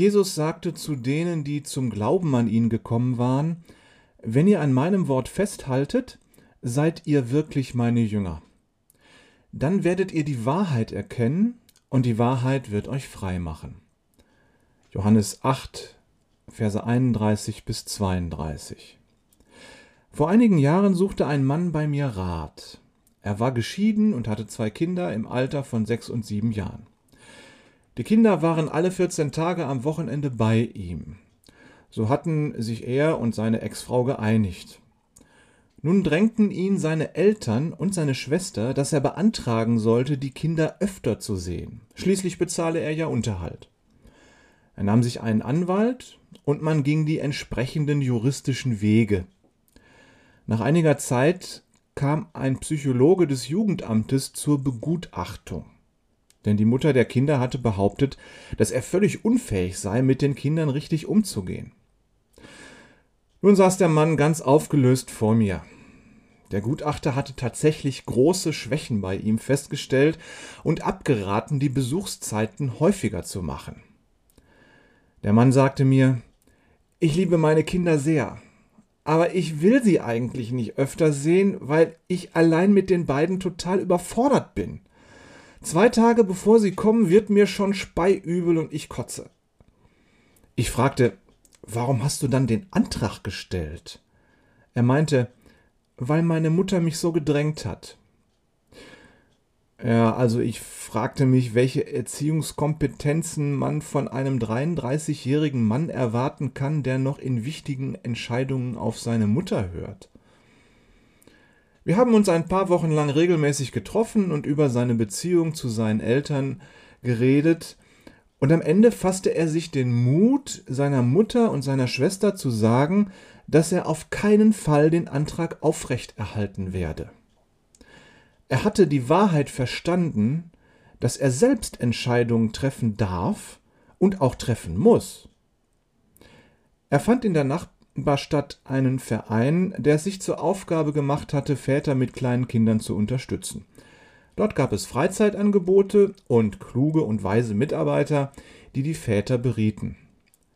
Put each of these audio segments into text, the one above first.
Jesus sagte zu denen, die zum Glauben an ihn gekommen waren, Wenn ihr an meinem Wort festhaltet, seid ihr wirklich meine Jünger. Dann werdet ihr die Wahrheit erkennen, und die Wahrheit wird euch frei machen. Johannes 8, Verse 31 bis 32. Vor einigen Jahren suchte ein Mann bei mir Rat. Er war geschieden und hatte zwei Kinder im Alter von sechs und sieben Jahren. Die Kinder waren alle 14 Tage am Wochenende bei ihm. So hatten sich er und seine Ex-Frau geeinigt. Nun drängten ihn seine Eltern und seine Schwester, dass er beantragen sollte, die Kinder öfter zu sehen. Schließlich bezahle er ja Unterhalt. Er nahm sich einen Anwalt und man ging die entsprechenden juristischen Wege. Nach einiger Zeit kam ein Psychologe des Jugendamtes zur Begutachtung. Denn die Mutter der Kinder hatte behauptet, dass er völlig unfähig sei, mit den Kindern richtig umzugehen. Nun saß der Mann ganz aufgelöst vor mir. Der Gutachter hatte tatsächlich große Schwächen bei ihm festgestellt und abgeraten, die Besuchszeiten häufiger zu machen. Der Mann sagte mir, ich liebe meine Kinder sehr, aber ich will sie eigentlich nicht öfter sehen, weil ich allein mit den beiden total überfordert bin. Zwei Tage bevor sie kommen, wird mir schon speiübel und ich kotze. Ich fragte, warum hast du dann den Antrag gestellt? Er meinte, weil meine Mutter mich so gedrängt hat. Ja, also ich fragte mich, welche Erziehungskompetenzen man von einem 33-jährigen Mann erwarten kann, der noch in wichtigen Entscheidungen auf seine Mutter hört. Wir haben uns ein paar Wochen lang regelmäßig getroffen und über seine Beziehung zu seinen Eltern geredet, und am Ende fasste er sich den Mut, seiner Mutter und seiner Schwester zu sagen, dass er auf keinen Fall den Antrag aufrechterhalten werde. Er hatte die Wahrheit verstanden, dass er selbst Entscheidungen treffen darf und auch treffen muss. Er fand in der Nachbarstadt einen Verein, der sich zur Aufgabe gemacht hatte, Väter mit kleinen Kindern zu unterstützen. Dort gab es Freizeitangebote und kluge und weise Mitarbeiter, die die Väter berieten.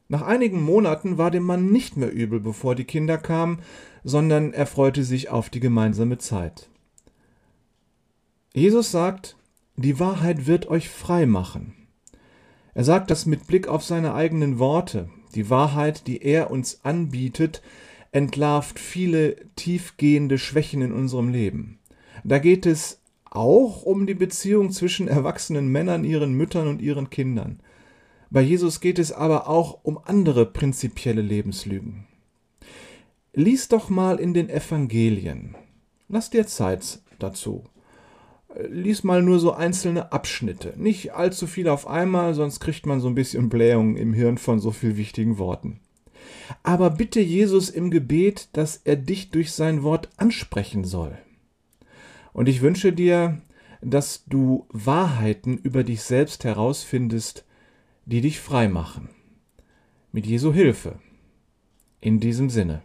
Nach einigen Monaten war dem Mann nicht mehr übel, bevor die Kinder kamen, sondern er freute sich auf die gemeinsame Zeit. Jesus sagt, die Wahrheit wird euch frei machen. Er sagt das mit Blick auf seine eigenen Worte. Die Wahrheit, die er uns anbietet, entlarvt viele tiefgehende Schwächen in unserem Leben. Da geht es auch um die Beziehung zwischen erwachsenen Männern, ihren Müttern und ihren Kindern. Bei Jesus geht es aber auch um andere prinzipielle Lebenslügen. Lies doch mal in den Evangelien. Lass dir Zeit dazu lies mal nur so einzelne Abschnitte. Nicht allzu viel auf einmal, sonst kriegt man so ein bisschen Blähung im Hirn von so viel wichtigen Worten. Aber bitte Jesus im Gebet, dass er dich durch sein Wort ansprechen soll. Und ich wünsche dir, dass du Wahrheiten über dich selbst herausfindest, die dich frei machen. Mit Jesu Hilfe. In diesem Sinne.